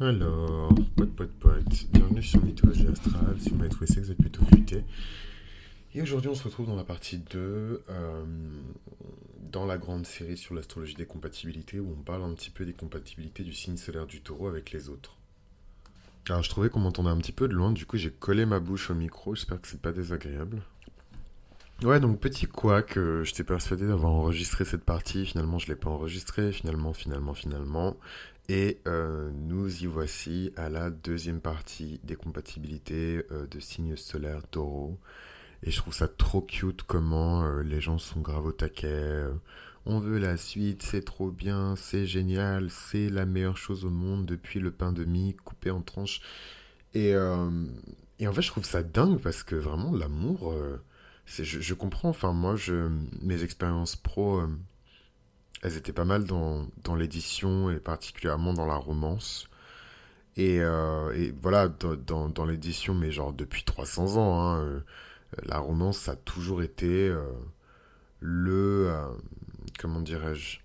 Alors, pote, pote, pote, bienvenue sur Mythologie Astrale, sur que vous êtes plutôt futé. Et aujourd'hui, on se retrouve dans la partie 2, euh, dans la grande série sur l'astrologie des compatibilités, où on parle un petit peu des compatibilités du signe solaire du taureau avec les autres. Alors, je trouvais qu'on m'entendait un petit peu de loin, du coup, j'ai collé ma bouche au micro, j'espère que c'est pas désagréable. Ouais, donc petit quoi que j'étais persuadé d'avoir enregistré cette partie, finalement je l'ai pas enregistré, finalement, finalement, finalement. Et euh, nous y voici à la deuxième partie des compatibilités euh, de signes solaires taureau. Et je trouve ça trop cute comment euh, les gens sont grave au taquet. on veut la suite, c'est trop bien, c'est génial, c'est la meilleure chose au monde depuis le pain de mie coupé en tranches. Et, et en fait, je trouve ça dingue parce que vraiment, l'amour je, comprends, enfin moi, je, mes expériences pro, euh, elles étaient pas mal dans, dans l'édition et particulièrement dans la romance. Et, euh, et voilà, dans, dans, l'édition, mais genre depuis 300 ans, hein, euh, la romance, a toujours été le... comment dirais-je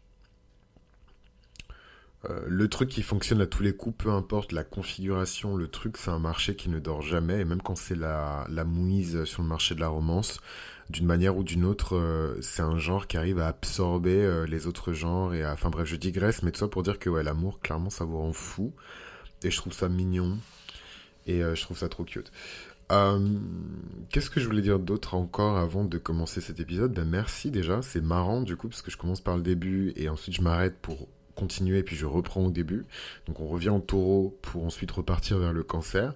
euh, le truc qui fonctionne à tous les coups, peu importe la configuration, le truc, c'est un marché qui ne dort jamais. Et même quand c'est la, la mouise sur le marché de la romance, d'une manière ou d'une autre, euh, c'est un genre qui arrive à absorber euh, les autres genres. Et Enfin bref, je digresse, mais tout ça pour dire que ouais, l'amour, clairement, ça vous rend fou. Et je trouve ça mignon. Et je trouve ça trop cute. Qu'est-ce que je voulais dire d'autre encore avant de commencer cet épisode? Ben merci déjà, c'est marrant du coup parce que je commence par le début et ensuite je m'arrête pour continuer, puis je reprends au début. Donc on revient au taureau pour ensuite repartir vers le cancer.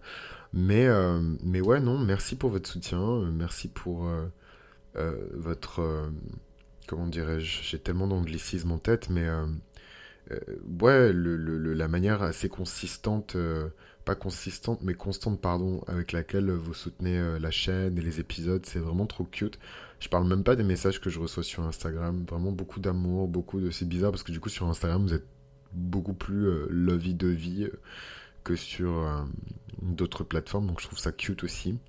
Mais, euh, mais ouais, non, merci pour votre soutien, euh, merci pour euh, votre... comment dirais-je J'ai tellement d'anglicisme en tête, mais... ouais, le, la manière assez consistante pas consistante, mais constante, pardon, avec laquelle vous soutenez la chaîne et les épisodes. C'est vraiment trop cute. Je parle même pas des messages que je reçois sur Instagram. Vraiment beaucoup d'amour, beaucoup de. C'est bizarre parce que du coup, sur Instagram, vous êtes beaucoup plus euh, lovey de vie euh, que sur euh, d'autres plateformes. Donc je trouve ça cute aussi.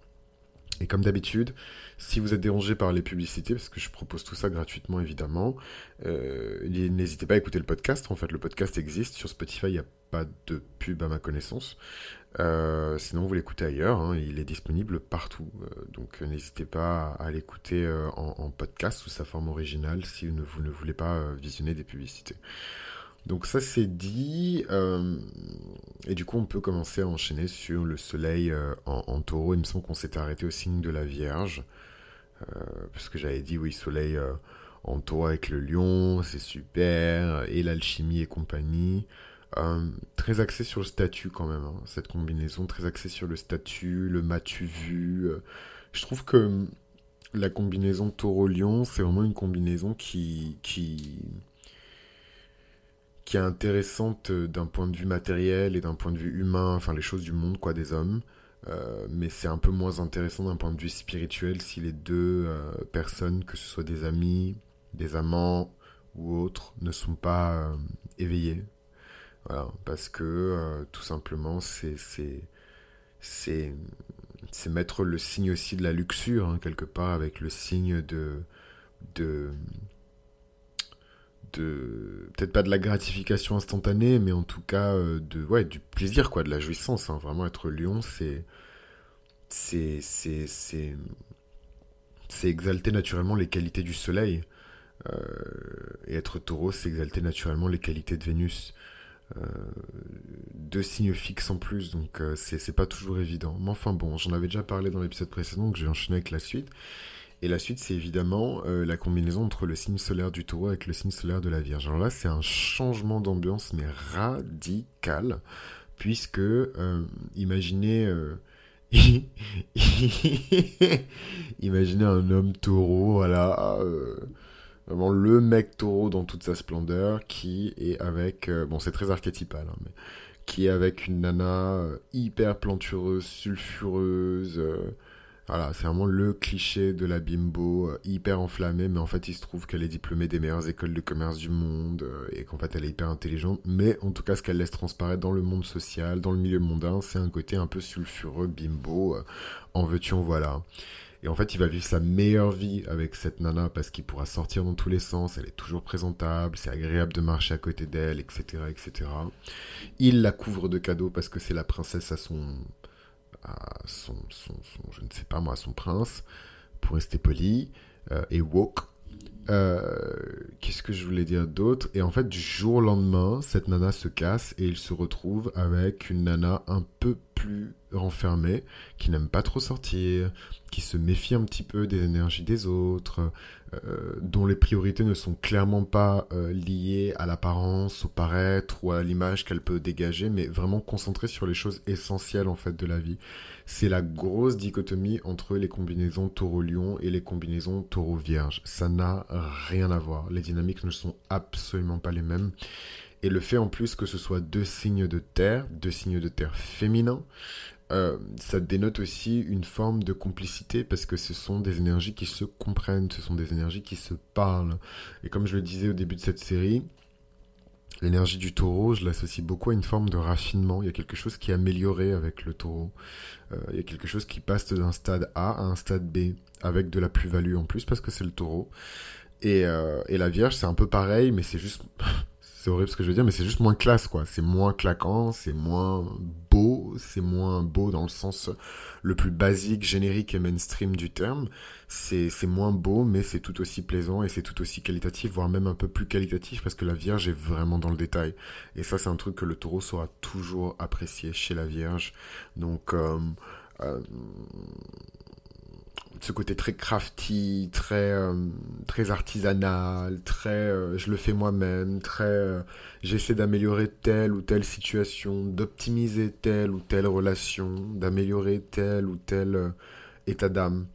Et comme d'habitude, si vous êtes dérangé par les publicités, parce que je propose tout ça gratuitement évidemment, n'hésitez pas à écouter le podcast. En fait, le podcast existe. Sur Spotify, il n'y a pas de pub à ma connaissance. Euh, sinon, vous l'écoutez ailleurs, hein, il est disponible partout. Euh, donc, euh, n'hésitez pas à, l'écouter en, podcast sous sa forme originale si vous ne, voulez pas visionner des publicités. Donc, ça c'est dit. et du coup, on peut commencer à enchaîner sur le soleil en, taureau. Il me semble qu'on s'était arrêté au signe de la Vierge. parce que j'avais dit, oui, soleil en taureau avec le lion, c'est super. Et l'alchimie et compagnie. Euh, très axé sur le statut quand même, hein, cette combinaison, très axée sur le statut, le matu vu. Euh. je trouve que hum, la combinaison taureau-lion, c'est vraiment une combinaison qui, qui, qui est intéressante euh, d'un point de vue matériel et d'un point de vue humain, enfin les choses du monde, quoi, des hommes. mais c'est un peu moins intéressant d'un point de vue spirituel si les deux personnes, que ce soit des amis, des amants ou autres, ne sont pas éveillés, voilà, parce que euh, tout simplement, c'est mettre le signe aussi de la luxure, hein, quelque part, avec le signe de. de, peut-être pas de la gratification instantanée, mais en tout cas euh, de ouais du plaisir quoi, de la jouissance. Hein. Vraiment être lion, c'est c'est exalter naturellement les qualités du soleil. Euh, et être taureau, c'est exalter naturellement les qualités de Vénus. Euh, deux signes fixes en plus, donc euh, c'est pas toujours évident. Mais enfin bon, j'en avais déjà parlé dans l'épisode précédent, donc j'ai enchaîné avec la suite. Et la suite, c'est évidemment euh, la combinaison entre le signe solaire du taureau avec le signe solaire de la Vierge. Alors là, c'est un changement d'ambiance, mais radical, puisque, imaginez... imaginez un homme taureau, voilà, Vraiment le mec taureau dans toute sa splendeur qui est avec. Euh, bon, c'est très archétypal, hein, mais qui est avec une nana euh, hyper plantureuse, sulfureuse. Euh, voilà, c'est vraiment le cliché de la bimbo, hyper enflammée, mais en fait, il se trouve qu'elle est diplômée des meilleures écoles de commerce du monde et qu'en fait, elle est hyper intelligente. Mais en tout cas, ce qu'elle laisse transparaître dans le monde social, dans le milieu mondain, c'est un côté un peu sulfureux, bimbo, en veux-tu, en voilà. Et en fait, il va vivre sa meilleure vie avec cette nana parce qu'il pourra sortir dans tous les sens, elle est toujours présentable, c'est agréable de marcher à côté d'elle, etc., etc. Il la couvre de cadeaux parce que c'est la princesse à son, à son, son, je ne sais pas moi, son prince, pour rester poli, euh, et woke. Euh, qu'est-ce que je voulais dire d'autre? Et en fait, du jour au lendemain, cette nana se casse et il se retrouve avec une nana un peu plus renfermée, qui n'aime pas trop sortir, qui se méfie un petit peu des énergies des autres, euh, dont les priorités ne sont clairement pas euh, liées à l'apparence, au paraître ou à l'image qu'elle peut dégager, mais vraiment concentrée sur les choses essentielles en fait de la vie. C'est la grosse dichotomie entre les combinaisons taureau-lion et les combinaisons taureau-vierge. Ça n'a rien à voir. Les dynamiques ne sont absolument pas les mêmes. Et le fait en plus que ce soit deux signes de terre, deux signes de terre féminins, euh, ça dénote aussi une forme de complicité parce que ce sont des énergies qui se comprennent, ce sont des énergies qui se parlent. Et comme je le disais au début de cette série, l'énergie du taureau, je l'associe beaucoup à une forme de raffinement. Il y a quelque chose qui est amélioré avec le taureau. Euh, il y a quelque chose qui passe d'un stade A à un stade B avec de la plus-value en plus parce que c'est le taureau. Et, euh, et la Vierge, c'est un peu pareil, mais c'est juste c'est horrible ce que je veux dire, mais c'est juste moins classe, quoi. C'est moins claquant, c'est moins beau, c'est moins beau dans le sens le plus basique, générique et mainstream du terme. C'est moins beau, mais c'est tout aussi plaisant et c'est tout aussi qualitatif, voire même un peu plus qualitatif parce que la Vierge est vraiment dans le détail. Et ça, c'est un truc que le taureau saura toujours apprécier chez la Vierge. Donc, euh, euh, ce côté très crafty, très euh, très artisanal, très euh, je le fais moi-même, très euh, j'essaie d'améliorer telle ou telle situation, d'optimiser telle ou telle relation, d'améliorer tel ou tel état d'âme.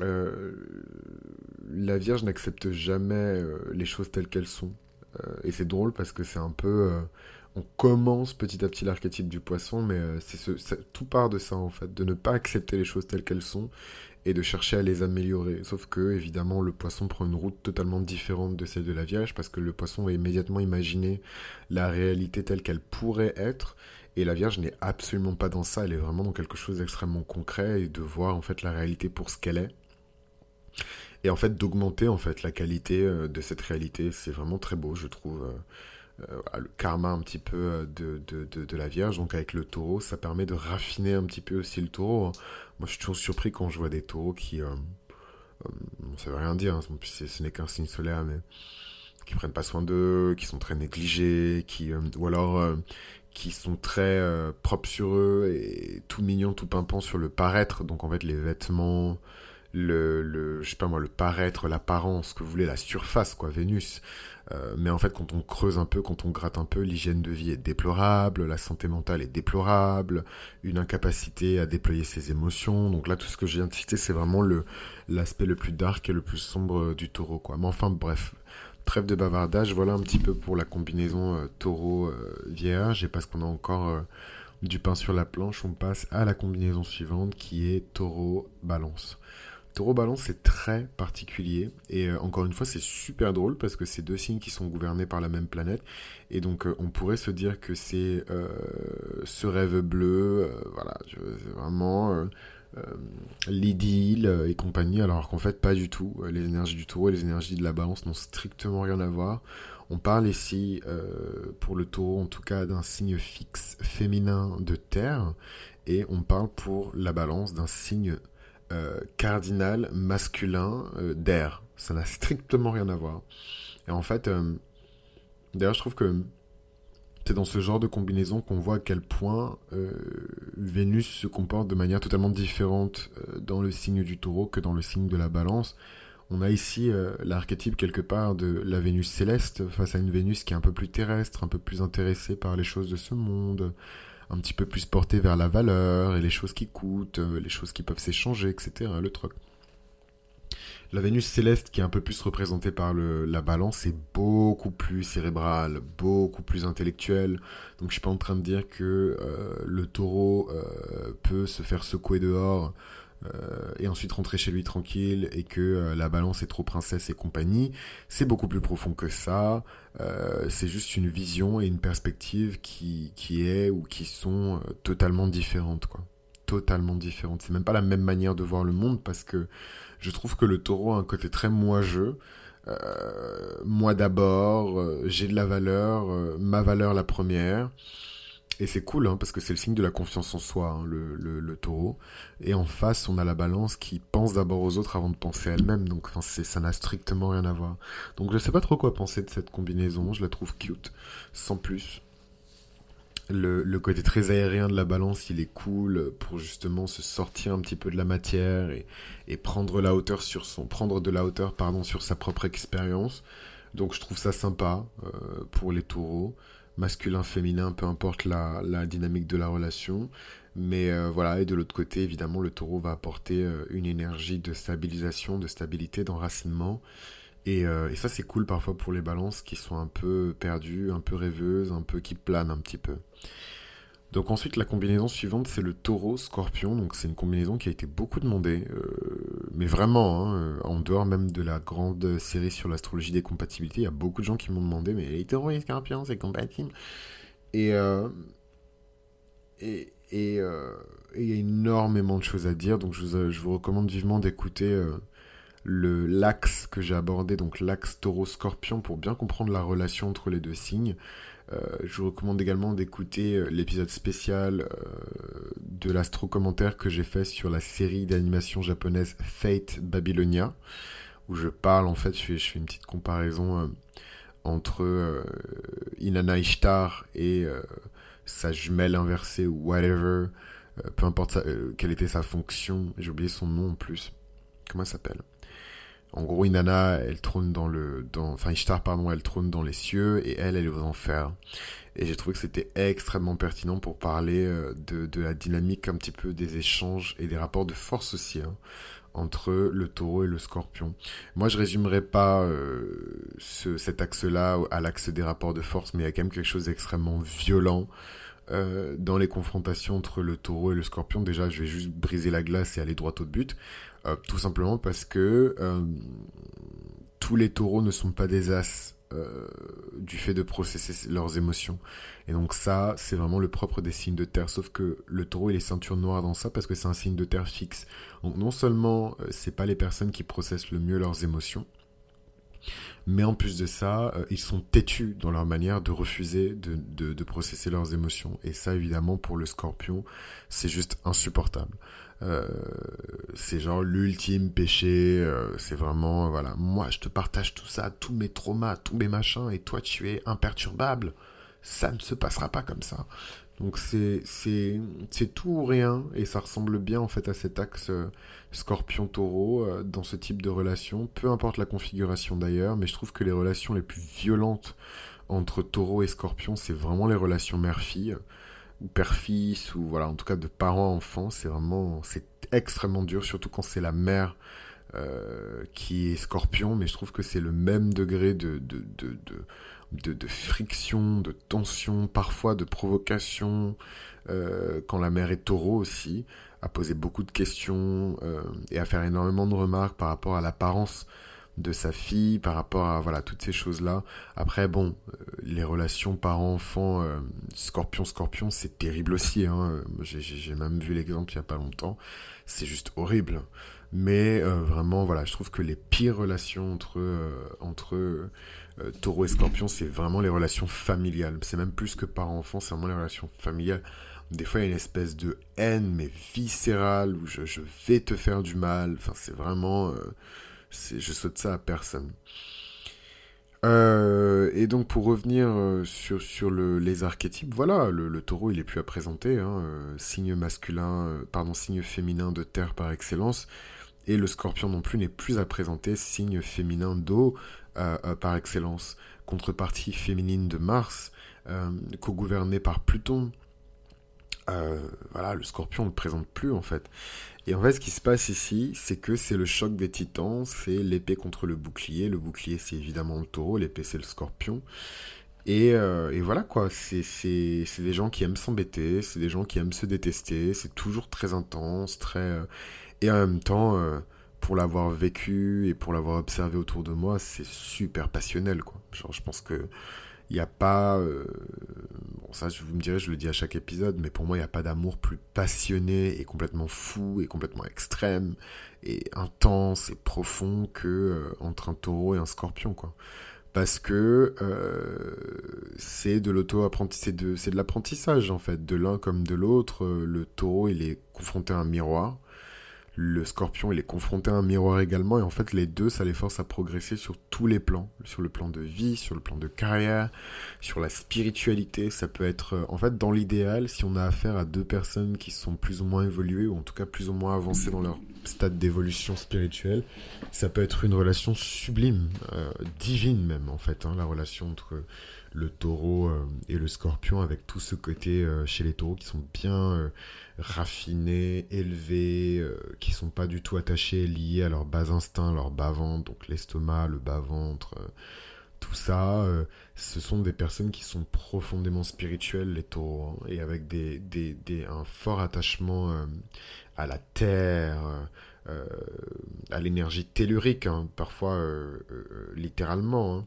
la Vierge n'accepte jamais les choses telles qu'elles sont. et c'est drôle parce que c'est un peu on commence petit à petit l'archétype du poisson, mais c'est ce, tout part de ça en fait, de ne pas accepter les choses telles qu'elles sont et de chercher à les améliorer. Sauf que, évidemment, le poisson prend une route totalement différente de celle de la Vierge parce que le poisson va immédiatement imaginer la réalité telle qu'elle pourrait être. Et la Vierge n'est absolument pas dans ça, elle est vraiment dans quelque chose d'extrêmement concret et de voir en fait la réalité pour ce qu'elle est. Et en fait d'augmenter en fait la qualité euh, de cette réalité, c'est vraiment très beau, je trouve. Euh, euh, le karma un petit peu euh, de, de, de, la Vierge, donc avec le taureau, ça permet de raffiner un petit peu aussi le taureau. Moi, je suis toujours surpris quand je vois des taureaux qui... Euh, ça veut rien dire, hein, ce n'est qu'un signe solaire, mais qui prennent pas soin d'eux, qui sont très négligés, qui... ou alors qui sont très propres sur eux et tout mignon, tout pimpant sur le paraître. Donc en fait, les vêtements, le, je sais moi, le paraître, l'apparence, que vous la surface, quoi, Vénus. Euh, mais en fait, quand on creuse un peu, quand on gratte un peu, l'hygiène de vie est déplorable, la santé mentale est déplorable, une incapacité à déployer ses émotions. Donc là, tout ce que de citer, c'est vraiment l'aspect le plus dark et le plus sombre du taureau, quoi. Mais enfin, bref. Trêve de bavardage, voilà un petit peu pour la combinaison euh, taureau-vierge. Euh, et parce qu'on a encore du pain sur la planche, on passe à la combinaison suivante qui est taureau-balance. Taureau Balance, c'est très particulier. Et euh, encore une fois, c'est super drôle parce que c'est deux signes qui sont gouvernés par la même planète. Et donc, euh, on pourrait se dire que c'est euh, ce rêve bleu, voilà, vraiment l'idylle et compagnie, alors qu'en fait, pas du tout. Les énergies du taureau et les énergies de la balance n'ont strictement rien à voir. On parle ici, pour le taureau, en tout cas, d'un signe fixe féminin de terre. Et on parle pour la balance d'un signe euh, cardinal masculin euh, d'air. Ça n'a strictement rien à voir. Et en fait, euh, d'ailleurs, je trouve que c'est dans ce genre de combinaison qu'on voit à quel point Vénus se comporte de manière totalement différente dans le signe du taureau que dans le signe de la balance. On a ici l'archétype quelque part de la Vénus céleste face à une Vénus qui est un peu plus terrestre, un peu plus intéressée par les choses de ce monde, un petit peu plus porté vers la valeur et les choses qui coûtent, euh, les choses qui peuvent s'échanger, etc. Le. La Vénus céleste, qui est un peu plus représentée par le, la balance, est beaucoup plus cérébrale, beaucoup plus intellectuelle. Donc je suis pas en train de dire que euh, le taureau euh, peut se faire secouer dehors euh, et ensuite rentrer chez lui tranquille et que euh, la balance est trop princesse et compagnie. C'est beaucoup plus profond que ça. Euh, c'est juste une vision et une perspective qui, qui est ou qui sont totalement différentes, quoi. totalement différentes. C'est même pas la même manière de voir le monde parce que je trouve que le taureau a un côté très moi-jeu. Euh, moi d'abord, j'ai de la valeur, ma valeur la première. Et c'est cool, hein, parce que c'est le signe de la confiance en soi, hein, le, le, taureau. Et en face, on a la balance qui pense d'abord aux autres avant de penser à elle-même. Donc, ça n'a strictement rien à voir. Donc, je sais pas trop quoi penser de cette combinaison. Je la trouve cute, sans plus le, côté très aérien de la balance, il est cool pour justement se sortir un petit peu de la matière et, prendre la hauteur sur son, prendre de la hauteur pardon sur sa propre expérience. Donc je trouve ça sympa euh, pour les taureaux, masculin, féminin, peu importe la, dynamique de la relation. Mais euh, voilà, et de l'autre côté, évidemment, le taureau va apporter euh, une énergie de stabilisation, de stabilité, d'enracinement euh, et, ça, c'est cool parfois pour les balances qui sont un peu perdues, un peu rêveuses, un peu qui planent un petit peu. Donc ensuite, la combinaison suivante, c'est le taureau-scorpion. Donc c'est une combinaison qui a été beaucoup demandée, mais vraiment, hein, euh, en dehors même de la grande série sur l'astrologie des compatibilités, il y a beaucoup de gens qui m'ont demandé, mais les taureaux et scorpions, c'est compatible? Et et et il y a énormément de choses à dire, donc je vous, vous recommande vivement d'écouter l'axe que j'ai abordé, donc l'axe taureau-scorpion, pour bien comprendre la relation entre les deux signes. Euh, je vous recommande également d'écouter euh, l'épisode spécial euh, de l'astro-commentaire que j'ai fait sur la série d'animation japonaise Fate Babylonia, où je parle, en fait, je fais, une petite comparaison entre Inanna Ishtar et sa jumelle inversée ou whatever, peu importe quelle était sa fonction, j'ai oublié son nom en plus. Comment elle s'appelle? En gros, Inanna, elle trône dans le, dans, enfin Ishtar, pardon, elle trône dans les cieux et elle, elle est aux enfers. Et j'ai trouvé que c'était extrêmement pertinent pour parler euh, de, de, la dynamique un petit peu des échanges et des rapports de force aussi hein, entre le taureau et le scorpion. Moi, je résumerai pas euh, ce, cet axe-là à l'axe des rapports de force, mais il y a quand même quelque chose d'extrêmement violent euh, dans les confrontations entre le taureau et le scorpion. Déjà, je vais juste briser la glace et aller droit au but. Euh, tout simplement parce que euh, tous les taureaux ne sont pas des as du fait de processer leurs émotions. Et donc ça, c'est vraiment le propre des signes de terre. Sauf que le taureau, il est ceinture noire dans ça parce que c'est un signe de terre fixe. Donc non seulement c'est pas les personnes qui processent le mieux leurs émotions, mais en plus de ça, ils sont têtus dans leur manière de refuser de, de, de processer leurs émotions. Et ça, évidemment, pour le scorpion, c'est juste insupportable. Euh, c'est genre l'ultime péché. Euh, c'est vraiment, voilà, moi je te partage tout ça, tous mes traumas, tous mes machins, et toi tu es imperturbable. Ça ne se passera pas comme ça. Donc c'est tout ou rien et ça ressemble bien en fait à cet axe euh, Scorpion-Taureau dans ce type de relation, peu importe la configuration d'ailleurs, mais je trouve que les relations les plus violentes entre Taureau et Scorpion, c'est vraiment les relations mère-fille ou père-fils, ou voilà, en tout cas de parents-enfants, c'est vraiment, c'est extrêmement dur, surtout quand c'est la mère euh, qui est scorpion, mais je trouve que c'est le même degré de, de, de, de, de friction, de tension, parfois de provocation, euh, quand la mère est taureau aussi, à poser beaucoup de questions euh, et à faire énormément de remarques par rapport à l'apparence de sa fille, par rapport à voilà toutes ces choses-là. Après, bon, euh, les relations parents-enfants, euh, scorpion-scorpion, c'est terrible aussi. Hein. J'ai même vu l'exemple il y a pas longtemps. C'est juste horrible. Mais euh, vraiment, voilà, je trouve que les pires relations entre entre taureau et scorpion, c'est vraiment les relations familiales. C'est même plus que parents-enfants, c'est vraiment les relations familiales. Des fois, il y a une espèce de haine, mais viscérale, où je, vais te faire du mal. Enfin, c'est vraiment je saute ça à personne. Euh, et donc pour revenir euh, sur, sur le, les archétypes, voilà, le, taureau il est plus à présenter, hein, euh, signe masculin, pardon, signe féminin de terre par excellence, et le scorpion non plus n'est plus à présenter, signe féminin d'eau par excellence, contrepartie féminine de Mars, co-gouverné par Pluton, voilà, le scorpion ne le présente plus en fait. Et en fait, ce qui se passe ici, c'est que c'est le choc des titans, c'est l'épée contre le bouclier. Le bouclier, c'est évidemment le taureau, l'épée, c'est le scorpion. Et, euh, et voilà quoi, c'est des gens qui aiment s'embêter, c'est des gens qui aiment se détester, c'est toujours très intense, très... Euh, et en même temps, euh, pour l'avoir vécu et pour l'avoir observé autour de moi, c'est super passionnel quoi. Genre, je pense que Il n'y a pas... Euh, bon, ça, vous me direz, je le dis à chaque épisode, mais pour moi, il n'y a pas d'amour plus passionné et complètement fou et complètement extrême et intense et profond que euh, entre un taureau et un scorpion, quoi parce que euh, c'est de de, l'apprentissage en fait, de l'un comme de l'autre. Le taureau, il est confronté à un miroir. Le scorpion, il est confronté à un miroir également. Et en fait, les deux, ça les force à progresser sur tous les plans. Sur le plan de vie, sur le plan de carrière, sur la spiritualité. Ça peut être, en fait, dans l'idéal, si on a affaire à deux personnes qui sont plus ou moins évoluées, ou en tout cas plus ou moins avancées dans leur stade d'évolution spirituelle, ça peut être une relation sublime, euh, divine même en fait, hein, la relation entre le taureau euh, et le scorpion avec tout ce côté euh, chez les taureaux qui sont bien raffinés, élevés, qui sont pas du tout attachés, liés à leur bas instinct, leur bas ventre, donc l'estomac, le bas ventre tout ça, ce sont des personnes qui sont profondément spirituelles, les taureaux, hein, et avec des, des, des, un fort attachement à la terre, euh, à l'énergie tellurique, hein, parfois euh, euh, littéralement. Hein.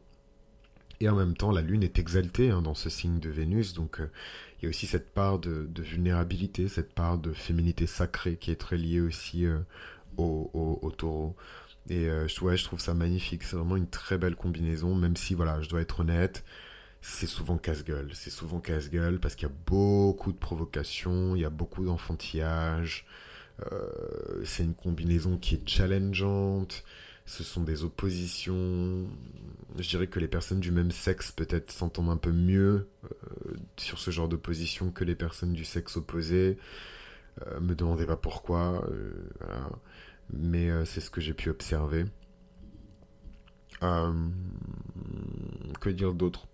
Et en même temps, la Lune est exaltée hein, dans ce signe de Vénus, donc il y a aussi cette part de, vulnérabilité, cette part de féminité sacrée qui est très liée aussi au, taureau. Et ouais, je trouve ça magnifique, c'est vraiment une très belle combinaison, même si, voilà, je dois être honnête, c'est souvent casse-gueule. C'est souvent casse-gueule parce qu'il y a beaucoup de provocations, il y a beaucoup d'enfantillage, euh, c'est une combinaison qui est challengeante. Ce sont des oppositions. Je dirais que les personnes du même sexe peut-être s'entendent un peu mieux euh, sur ce genre d'opposition que les personnes du sexe opposé. Euh, me demandez pas pourquoi. Mais c'est ce que j'ai pu observer. que dire d'autre?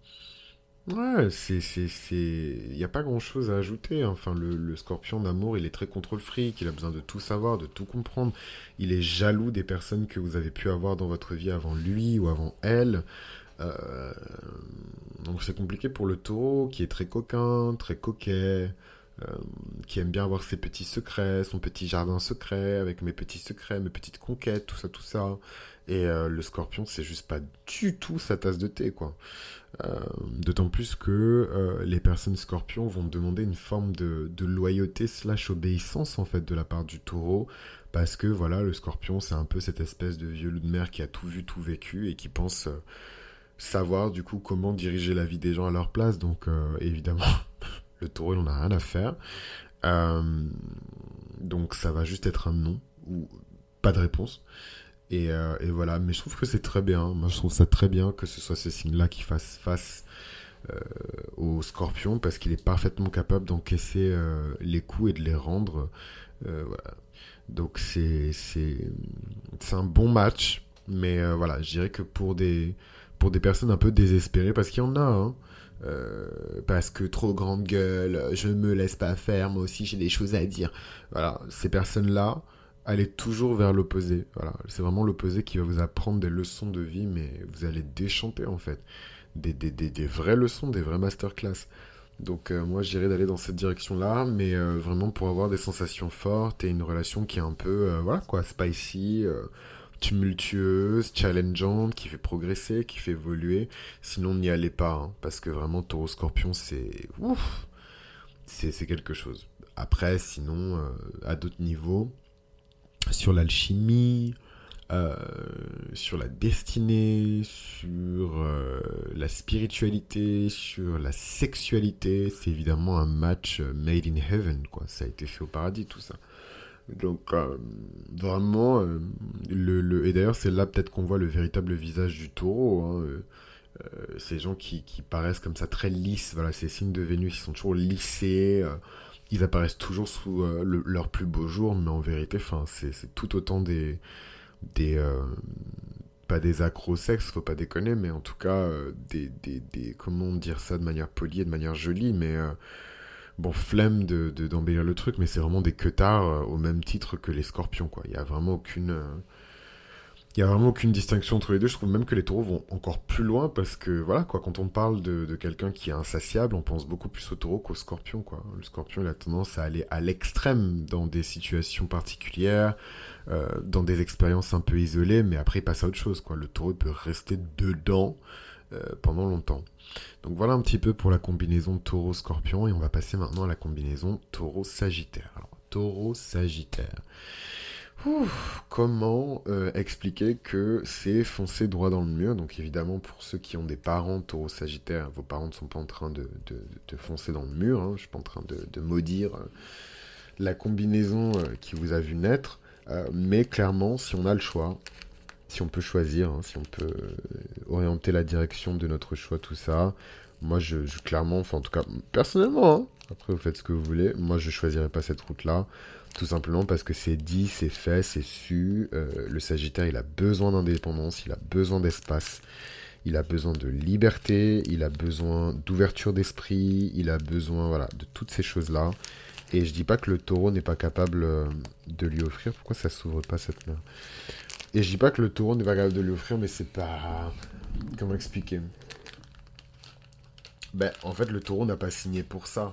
Ouais, c'est, c'est. Il n'y a pas grand-chose à ajouter. Enfin, le, le scorpion d'amour, il est très contrôle fric, il a besoin de tout savoir, de tout comprendre. Il est jaloux des personnes que vous avez pu avoir dans votre vie avant lui ou avant elle. Euh, donc c'est compliqué pour le taureau, qui est très coquin, très coquet, euh, qui aime bien avoir ses petits secrets, son petit jardin secret, avec mes petits secrets, mes petites conquêtes, tout ça, tout ça. Et euh, le scorpion, c'est juste pas du tout sa tasse de thé, quoi. Euh, d'autant plus que euh, les personnes scorpions vont demander une forme de, loyauté slash obéissance en fait de la part du taureau. Parce que voilà le scorpion c'est un peu cette espèce de vieux loup de mer qui a tout vu tout vécu et qui pense savoir du coup comment diriger la vie des gens à leur place. Donc évidemment le taureau il n'en a rien à faire. Donc ça va juste être un non ou pas de réponse euh, et, voilà, mais je trouve que c'est très bien. Moi, je trouve ça très bien que ce soit ce signe-là qui fasse face euh, au scorpion parce qu'il est parfaitement capable d'encaisser euh, les coups et de les rendre. Donc, c'est un bon match, mais voilà, je dirais que pour des, pour des personnes un peu désespérées, parce qu'il y en a, hein, parce que trop grande gueule, je me laisse pas faire, moi aussi j'ai des choses à dire. Voilà, ces personnes-là, allez toujours vers l'opposé. Voilà, c'est vraiment l'opposé qui va vous apprendre des leçons de vie, mais vous allez déchanter en fait. Des, des, des, vraies leçons, des vraies masterclass. Donc euh, moi j'irais d'aller dans cette direction-là, mais euh, vraiment pour avoir des sensations fortes et une relation qui est un peu, euh, voilà quoi, spicy, tumultueuse, challengeante, qui fait progresser, qui fait évoluer. Sinon n'y allez pas, hein, parce que vraiment Taureau Scorpion c'est... Ouf C'est quelque chose. Après, sinon, à d'autres niveaux, sur l'alchimie, euh, sur la destinée, sur euh, la spiritualité, sur la sexualité. C'est évidemment un match euh, made in heaven, quoi. Ça a été fait au paradis, tout ça. Donc, vraiment, le, le, et d'ailleurs, c'est là peut-être qu'on voit le véritable visage du taureau. Hein, ces gens qui, qui, paraissent comme ça très lisses, voilà, ces signes de Vénus, ils sont toujours lissés ils apparaissent toujours sous euh, leur plus beau jour, mais en vérité, c'est tout autant des, des euh, pas des accro-sex, faut pas déconner, mais en tout cas euh, des, des, comment dire ça de manière polie et de manière jolie, mais bon, flemme de d'embellir le truc, mais c'est vraiment des queutards au même titre que les scorpions, quoi. Il y a vraiment aucune il n'y a vraiment aucune distinction entre les deux. Je trouve même que les taureaux vont encore plus loin parce que, voilà, quoi, quand on parle de, quelqu'un qui est insatiable, on pense beaucoup plus au taureau qu'au scorpion, quoi. Le scorpion, il a tendance à aller à l'extrême dans des situations particulières, euh, dans des expériences un peu isolées, mais après, il passe à autre chose, quoi. Le taureau peut rester dedans pendant longtemps. Donc voilà un petit peu pour la combinaison taureau-scorpion et on va passer maintenant à la combinaison taureau-sagittaire. Alors taureau-sagittaire. Comment euh, expliquer que c'est foncer droit dans le mur? Donc évidemment, pour ceux qui ont des parents taureau sagittaire, vos parents ne sont pas en train de, foncer dans le mur. Hein. Je ne suis pas en train de, maudire euh, la combinaison euh, qui vous a vu naître. mais clairement, si on a le choix, si on peut choisir, hein, si on peut orienter la direction de notre choix, tout ça, moi je, clairement, enfin en tout cas personnellement, hein, après vous faites ce que vous voulez, moi je choisirais pas cette route-là. Tout simplement parce que c'est dit, c'est fait, c'est su. Euh, le Sagittaire, il a besoin d'indépendance, il a besoin d'espace, il a besoin de liberté, il a besoin d'ouverture d'esprit, il a besoin de toutes ces choses-là. Et je dis pas que le taureau n'est pas capable euh, de lui offrir. Pourquoi ça s'ouvre pas cette main Et je dis pas que le taureau n'est pas capable de lui offrir, mais c'est pas. Comment expliquer? Ben, en fait, le taureau n'a pas signé pour ça.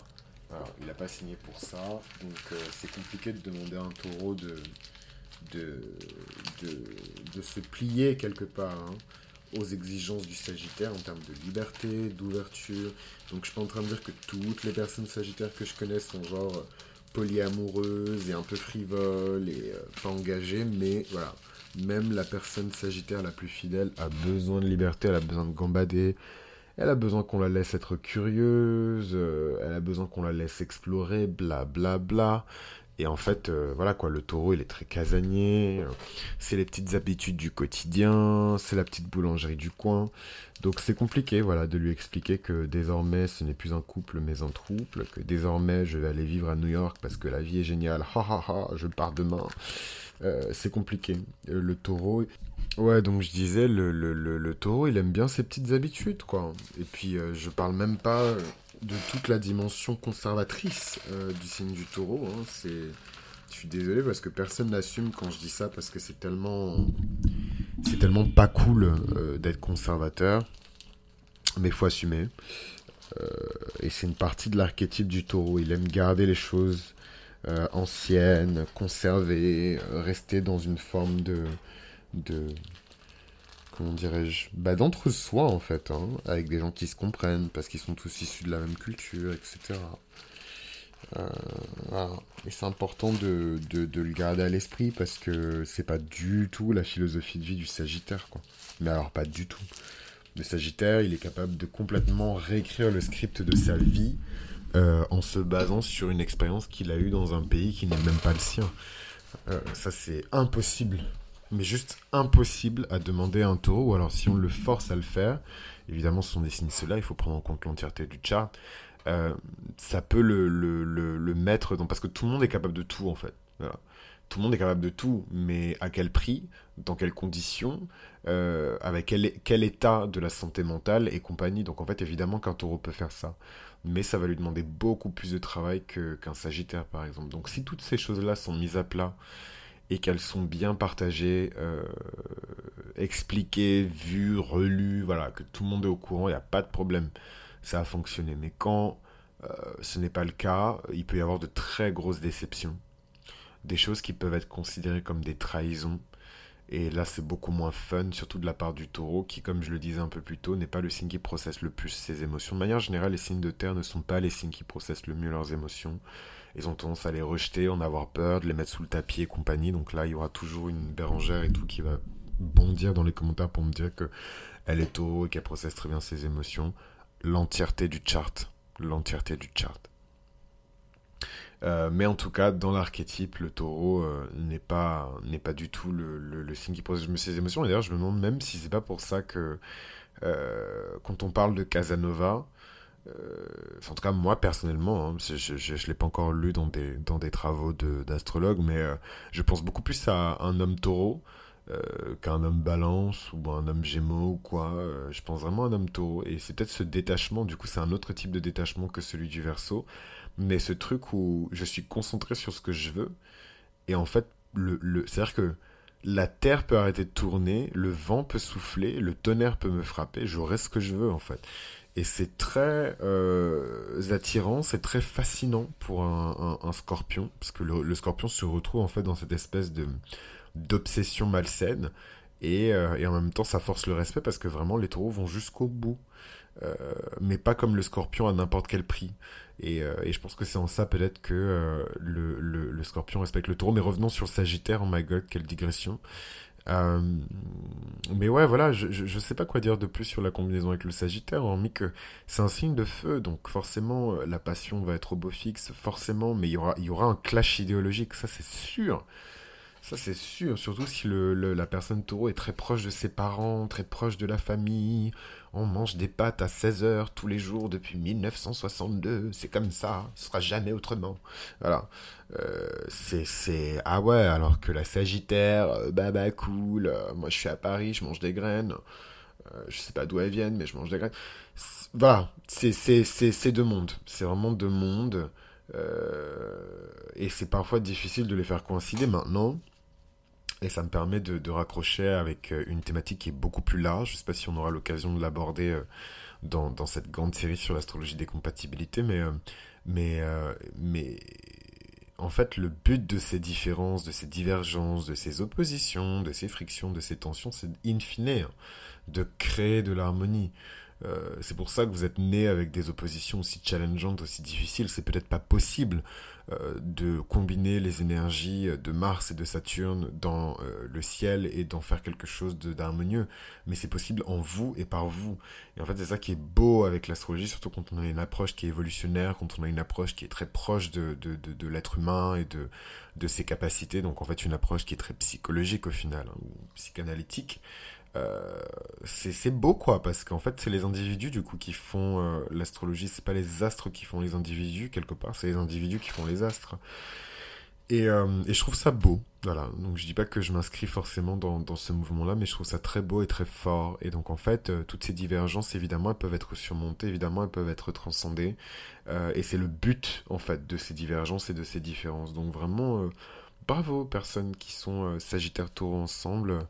Il n'a pas signé pour ça, donc euh, c'est compliqué de demander à un taureau de, se plier quelque part hein, aux exigences du Sagittaire en termes de liberté, d'ouverture. Donc je suis pas en train de dire que toutes les personnes Sagittaires que je connais sont genre polyamoureuses et un peu frivoles et euh, pas engagées, mais voilà, même la personne Sagittaire la plus fidèle a besoin de liberté, elle a besoin de gambader, elle a besoin qu'on la laisse être curieuse, euh, elle a besoin qu'on la laisse explorer, bla bla bla. Et en fait, euh, voilà quoi, le taureau, il est très casanier. C'est les petites habitudes du quotidien, c'est la petite boulangerie du coin. Donc c'est compliqué, voilà, de lui expliquer que désormais, ce n'est plus un couple, mais un trouble, que désormais, je vais aller vivre à New York parce que la vie est géniale. Ha ha ha, je pars demain. Euh, c'est compliqué. le taureau, Ouais, donc je disais, le, le, le, taureau, il aime bien ses petites habitudes, quoi. Et puis, euh, je parle même pas euh, de toute la dimension conservatrice euh, du signe du taureau. Hein. Je suis désolé parce que personne n'assume quand je dis ça, parce que c'est tellement... C'est tellement pas cool d'être conservateur. Mais faut assumer. et c'est une partie de l'archétype du taureau. Il aime garder les choses anciennes, conserver, rester dans une forme de de comment dirais-je bah d'entre-soi en fait hein, avec des gens qui se comprennent parce qu'ils sont tous issus de la même culture etc euh, et c'est important de, de, le garder à l'esprit parce que c'est pas du tout la philosophie de vie du Sagittaire quoi. Mais alors pas du tout. Le Sagittaire il est capable de complètement réécrire le script de sa vie euh, en se basant sur une expérience qu'il a eue dans un pays qui n'est même pas le sien. Euh, ça c'est impossible mais juste impossible à demander à un taureau, ou alors si on le force à le faire, évidemment ce sont des signes cela, il faut prendre en compte l'entièreté du chart, euh, ça peut le, le, le, mettre dans... Parce que tout le monde est capable de tout en fait. Tout le monde est capable de tout, mais à quel prix, dans quelles conditions, euh, avec quel, quel état de la santé mentale et compagnie. Donc en fait évidemment qu'un taureau peut faire ça mais ça va lui demander beaucoup plus de travail qu'un Sagittaire par exemple. Donc si toutes ces choses-là sont mises à plat et qu'elles sont bien partagées, euh, expliquées, vues, relues, voilà, que tout le monde est au courant, il n'y a pas de problème, ça a fonctionné. Mais quand euh, ce n'est pas le cas, il peut y avoir de très grosses déceptions, des choses qui peuvent être considérées comme des trahisons. Et là, c'est beaucoup moins fun, surtout de la part du taureau, qui, comme je le disais un peu plus tôt, n'est pas le signe qui processe le plus ses émotions. De manière générale, les signes de terre ne sont pas les signes qui processent le mieux leurs émotions ils ont tendance à les rejeter, en avoir peur, de les mettre sous le tapis et compagnie. Donc là, il y aura toujours une Bérangère et tout qui va bondir dans les commentaires pour me dire que elle est taureau et qu'elle processe très bien ses émotions. L'entièreté du chart. L'entièreté du chart. Euh, mais en tout cas, dans l'archétype, le taureau euh, n'est pas pas du tout le, signe qui processe ses émotions. Et d'ailleurs, je me demande même si c'est pas pour ça que euh, quand on parle de Casanova, en tout cas, moi personnellement, hein, je ne l'ai pas encore lu dans des, dans des travaux d'astrologue, mais euh, je pense beaucoup plus à un homme taureau euh, qu'à un homme balance ou un homme gémeaux ou quoi. je pense vraiment à un homme taureau. Et c'est peut-être ce détachement, du coup, c'est un autre type de détachement que celui du verso, mais ce truc où je suis concentré sur ce que je veux. Et en fait, le, le, c'est-à-dire que la terre peut arrêter de tourner, le vent peut souffler, le tonnerre peut me frapper, j'aurai ce que je veux en fait. Et c'est très euh, attirant, c'est très fascinant pour un, scorpion, parce que le, scorpion se retrouve en fait dans cette espèce de d'obsession malsaine. Et, et, en même temps, ça force le respect parce que vraiment, les taureaux vont jusqu'au bout. mais pas comme le scorpion à n'importe quel prix. Et, et, je pense que c'est en ça peut-être que le, le, scorpion respecte le taureau. Mais revenons sur Sagittaire, oh my god, quelle digression. Euh, mais ouais, voilà, je, je, sais pas quoi dire de plus sur la combinaison avec le Sagittaire, hormis que c'est un signe de feu, donc forcément euh, la passion va être au beau fixe, forcément, mais il y aura, il y aura un clash idéologique, ça c'est sûr. Ça c'est sûr, surtout si le, la personne taureau est très proche de ses parents, très proche de la famille. On mange des pâtes à 16h tous les jours depuis 1962, c'est comme ça, ce sera jamais autrement. Voilà. Euh, c'est ah ouais alors que la Sagittaire euh, bah bah cool. Euh, moi je suis à Paris je mange des graines. Je sais pas d'où elles viennent mais je mange des graines. Voilà. C'est deux mondes. C'est vraiment deux mondes. Et c'est parfois difficile de les faire coïncider maintenant et ça me permet de, raccrocher avec une thématique qui est beaucoup plus large je sais pas si on aura l'occasion de l'aborder dans, dans cette grande série sur l'astrologie des compatibilités mais mais mais en fait, le but de ces différences, de ces divergences, de ces oppositions, de ces frictions, de ces tensions, c'est in fine hein, de créer de l'harmonie. Euh, c'est pour ça que vous êtes né avec des oppositions aussi challengeantes, aussi difficiles. C'est peut-être pas possible euh, de combiner les énergies de Mars et de Saturne dans euh, le ciel et d'en faire quelque chose d'harmonieux, mais c'est possible en vous et par vous. Et en fait, c'est ça qui est beau avec l'astrologie, surtout quand on a une approche qui est évolutionnaire, quand on a une approche qui est très proche de, de, de, l'être humain et de, de ses capacités, donc en fait une approche qui est très psychologique au final, hein, ou psychanalytique. Euh, c'est beau quoi parce qu'en fait c'est les individus du coup qui font euh, l'astrologie. C'est pas les astres qui font les individus quelque part. C'est les individus qui font les astres. Et, euh, et, je trouve ça beau. Voilà. Donc je dis pas que je m'inscris forcément dans, ce mouvement là mais je trouve ça très beau et très fort. Et donc en fait toutes ces divergences évidemment elles peuvent être surmontées. Évidemment elles peuvent être transcendées. Et c'est le but en fait de ces divergences et de ces différences. Donc vraiment bravo aux personnes qui sont Sagittaire Taureau ensemble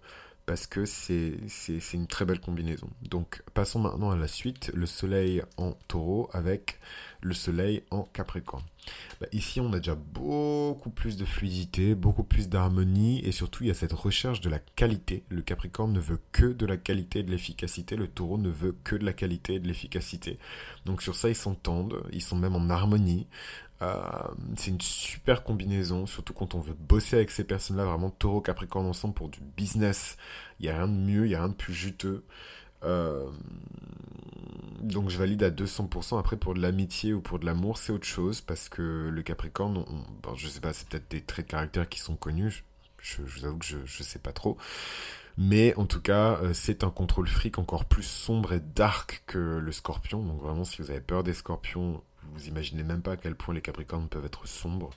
parce que c'est une très belle combinaison. Donc passons maintenant à la suite, le soleil en taureau avec le soleil en capricorne. Bah, ici on a déjà beaucoup plus de fluidité, beaucoup plus d'harmonie et surtout il y a cette recherche de la qualité. Le capricorne ne veut que de la qualité et de l'efficacité, le taureau ne veut que de la qualité et de l'efficacité. Donc sur ça ils s'entendent, ils sont même en harmonie. Euh, c'est une super combinaison, surtout quand on veut bosser avec ces personnes-là, vraiment taureau, capricorne ensemble pour du business. Il n'y a rien de mieux, il n'y a rien de plus juteux. Euh, donc je valide à 200%. Après, pour de l'amitié ou pour de l'amour, c'est autre chose parce que le Capricorne, je sais pas, c'est peut-être des traits de caractère qui sont connus. Je, vous avoue que je, je sais pas trop. Mais en tout cas, euh, c'est un contrôle fric encore plus sombre et dark que le Scorpion. Donc vraiment, si vous avez peur des Scorpions, vous imaginez même pas à quel point les Capricornes peuvent être sombres.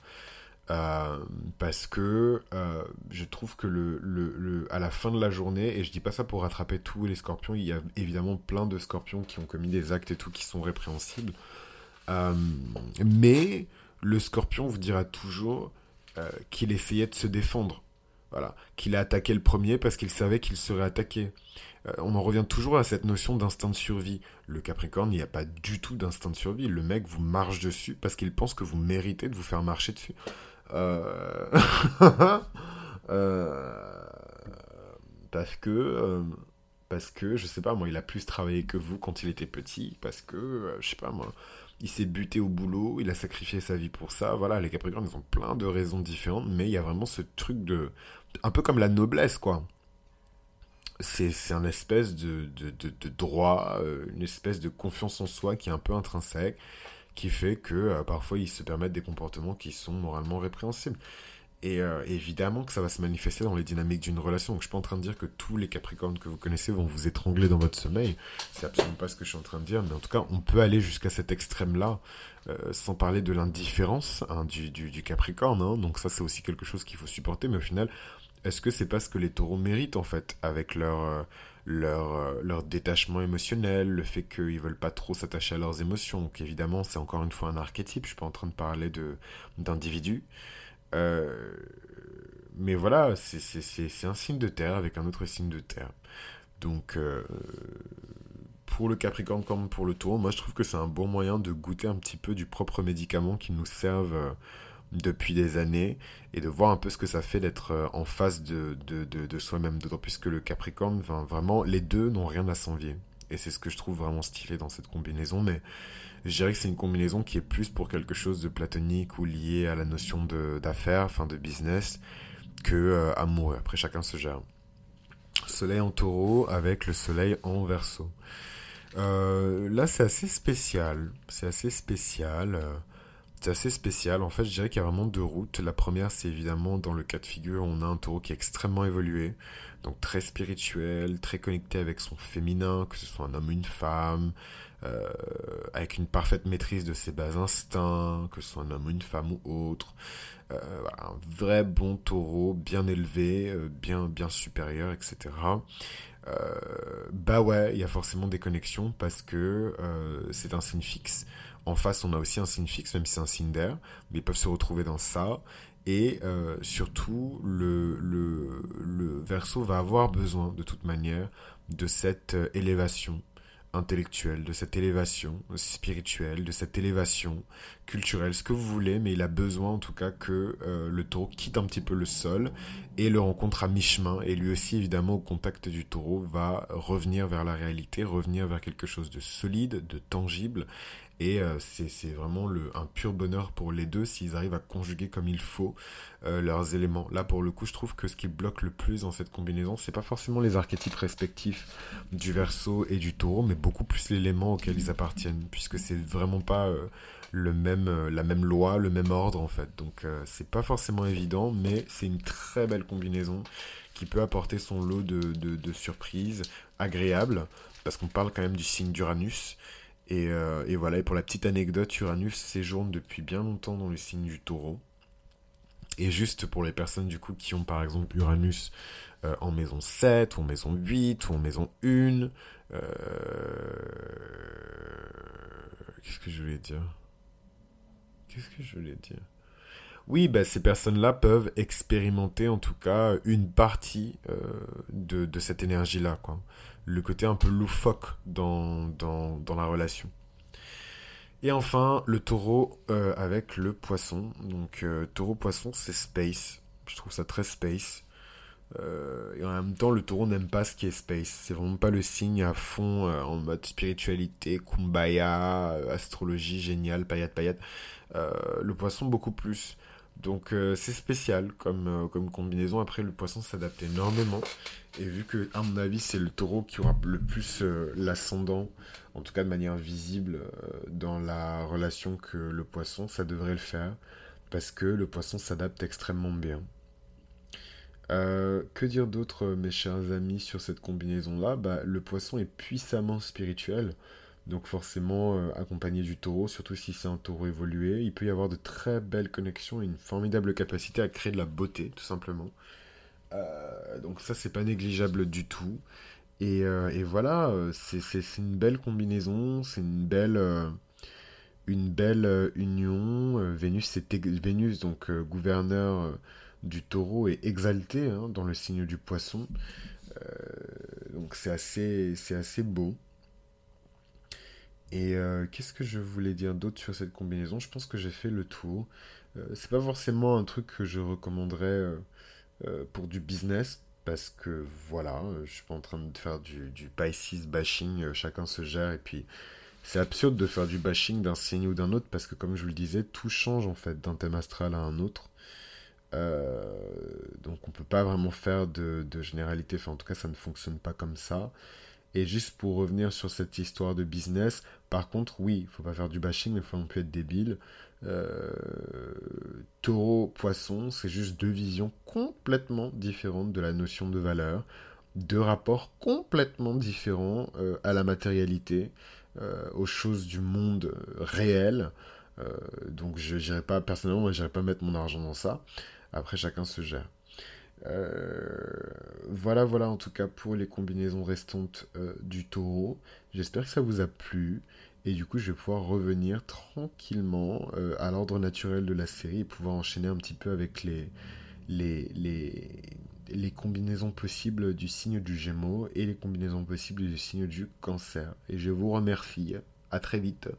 Euh, parce que euh, je trouve que à la fin de la journée, et je dis pas ça pour rattraper tous les scorpions, il y a évidemment plein de scorpions qui ont commis des actes et tout qui sont répréhensibles. Euh, mais le scorpion vous dira toujours qu'il essayait de se défendre. Voilà. Qu'il a attaqué le premier parce qu'il savait qu'il serait attaqué. Euh, on en revient toujours à cette notion d'instinct de survie. Le Capricorne, il n'y a pas du tout d'instinct de survie. Le mec vous marche dessus parce qu'il pense que vous méritez de vous faire marcher dessus. Euh, euh, parce que parce que je sais pas moi il a plus travaillé que vous quand il était petit parce que je sais pas moi il s'est buté au boulot il a sacrifié sa vie pour ça voilà les Capricornes ils ont plein de raisons différentes mais il y a vraiment ce truc de un peu comme la noblesse quoi c'est un espèce de, de, droit, euh, une espèce de confiance en soi qui est un peu intrinsèque, qui fait que euh, parfois ils se permettent des comportements qui sont moralement répréhensibles. Et euh, évidemment que ça va se manifester dans les dynamiques d'une relation. Donc je suis pas en train de dire que tous les Capricornes que vous connaissez vont vous étrangler dans votre sommeil. C'est absolument pas ce que je suis en train de dire. Mais en tout cas, on peut aller jusqu'à cet extrême-là, sans parler de l'indifférence hein, du, du, Capricorne. Hein. Donc ça, c'est aussi quelque chose qu'il faut supporter. Mais au final, est-ce que c'est pas ce que les taureaux méritent en fait avec leur euh, leur, euh, leur détachement émotionnel, le fait qu'ils veulent pas trop s'attacher à leurs émotions? Donc évidemment, c'est encore une fois un archétype. Je suis pas en train de parler de d'individus. Euh, mais voilà, c'est un signe de terre avec un autre signe de terre. Donc pour le Capricorne comme pour le Taureau, moi je trouve que c'est un bon moyen de goûter un petit peu du propre médicament qui nous serve depuis des années et de voir un peu ce que ça fait d'être euh, en face de, de, soi-même. D'autant plus que le Capricorne, vraiment, les deux n'ont rien à s'envier. Et c'est ce que je trouve vraiment stylé dans cette combinaison. Mais je dirais que c'est une combinaison qui est plus pour quelque chose de platonique ou lié à la notion d'affaires, enfin de business, que euh, amour. Après, chacun se gère. Soleil en taureau avec le soleil en verso. Euh, là, c'est assez spécial. C'est assez spécial. C'est assez spécial. En fait, je dirais qu'il y a vraiment deux routes. La première, c'est évidemment dans le cas de figure, on a un taureau qui est extrêmement évolué. Donc très spirituel, très connecté avec son féminin, que ce soit un homme ou une femme, euh, avec une parfaite maîtrise de ses bas instincts, que ce soit un homme ou une femme ou autre. Euh, un vrai bon taureau, bien élevé, euh, bien, bien supérieur, etc. bah ouais, il y a forcément des connexions parce que c'est un signe fixe. En face, on a aussi un signe fixe, même si c'est un signe d'air, mais ils peuvent se retrouver dans ça. Et euh, surtout, le, verso va avoir besoin, de toute manière, de cette euh, élévation intellectuelle, de cette élévation spirituelle, de cette élévation culturelle, ce que vous voulez, mais il a besoin en tout cas que euh, le taureau quitte un petit peu le sol et le rencontre à mi-chemin. Et lui aussi, évidemment, au contact du taureau, va revenir vers la réalité, revenir vers quelque chose de solide, de tangible. Et euh, c'est vraiment un pur bonheur pour les deux s'ils arrivent à conjuguer comme il faut euh, leurs éléments. Là, pour le coup, je trouve que ce qui bloque le plus dans cette combinaison, c'est pas forcément les archétypes respectifs du verso et du taureau, mais beaucoup plus l'élément auquel ils appartiennent, puisque c'est vraiment pas euh, la même loi, le même ordre en fait. Donc c'est pas forcément évident, mais c'est une très belle combinaison qui peut apporter son lot de, surprises agréables, parce qu'on parle quand même du signe d'Uranus. Et, euh, et, voilà, et pour la petite anecdote, Uranus séjourne depuis bien longtemps dans le signe du taureau. Et juste pour les personnes du coup qui ont par exemple Uranus en maison 7, ou en maison 8, ou en maison 1, qu'est-ce que je voulais dire? Qu'est-ce que je voulais dire? Oui, bah, ces personnes-là peuvent expérimenter en tout cas une partie euh, de, de, cette énergie-là. Quoi. Le côté un peu loufoque dans, la relation. Et enfin, le taureau euh, avec le poisson. Donc, euh, taureau-poisson, c'est space. Je trouve ça très space. et en même temps, le taureau n'aime pas ce qui est space. C'est vraiment pas le signe à fond en mode spiritualité, kumbaya, astrologie géniale, payat payat. Euh, le poisson beaucoup plus. Donc euh, c'est spécial comme, euh, comme combinaison. Après, le poisson s'adapte énormément. Et vu que, à mon avis, c'est le taureau qui aura le plus l'ascendant, en tout cas de manière visible, dans la relation que le poisson, ça devrait le faire. Parce que le poisson s'adapte extrêmement bien. que dire d'autre, mes chers amis, sur cette combinaison-là? Bah, Le poisson est puissamment spirituel. Donc forcément euh, accompagné du taureau, surtout si c'est un taureau évolué, il peut y avoir de très belles connexions et une formidable capacité à créer de la beauté, tout simplement. Euh, donc ça, c'est pas négligeable du tout. Et, euh, voilà, c'est une belle combinaison, c'est une belle, une belle union. Vénus, Vénus, donc gouverneur du taureau, est exalté hein, dans le signe du poisson. donc c'est assez, assez beau. Et euh, qu'est-ce que je voulais dire d'autre sur cette combinaison? Je pense que j'ai fait le tour. Euh, c'est pas forcément un truc que je recommanderais euh, pour du business parce que voilà, je suis pas en train de faire du, du Pisces bashing, chacun se gère et puis c'est absurde de faire du bashing d'un signe ou d'un autre parce que comme je vous le disais, tout change en fait d'un thème astral à un autre. donc on peut pas vraiment faire de, de généralité, enfin en tout cas ça ne fonctionne pas comme ça. Et juste pour revenir sur cette histoire de business, par contre, oui, il faut pas faire du bashing, mais il faut non plus être débile. Euh, taureau, poisson, c'est juste deux visions complètement différentes de la notion de valeur, deux rapports complètement différents euh, à la matérialité, euh, aux choses du monde réel. donc je n'irai pas, personnellement, je n'irai pas mettre mon argent dans ça. Après, chacun se gère. Euh, voilà, voilà en tout cas pour les combinaisons restantes euh, du taureau. J'espère que ça vous a plu. Et du coup, je vais pouvoir revenir tranquillement euh, à l'ordre naturel de la série et pouvoir enchaîner un petit peu avec les, les, les, les combinaisons possibles du signe du Gémeaux et les combinaisons possibles du signe du Cancer. Et je vous remercie. À très vite.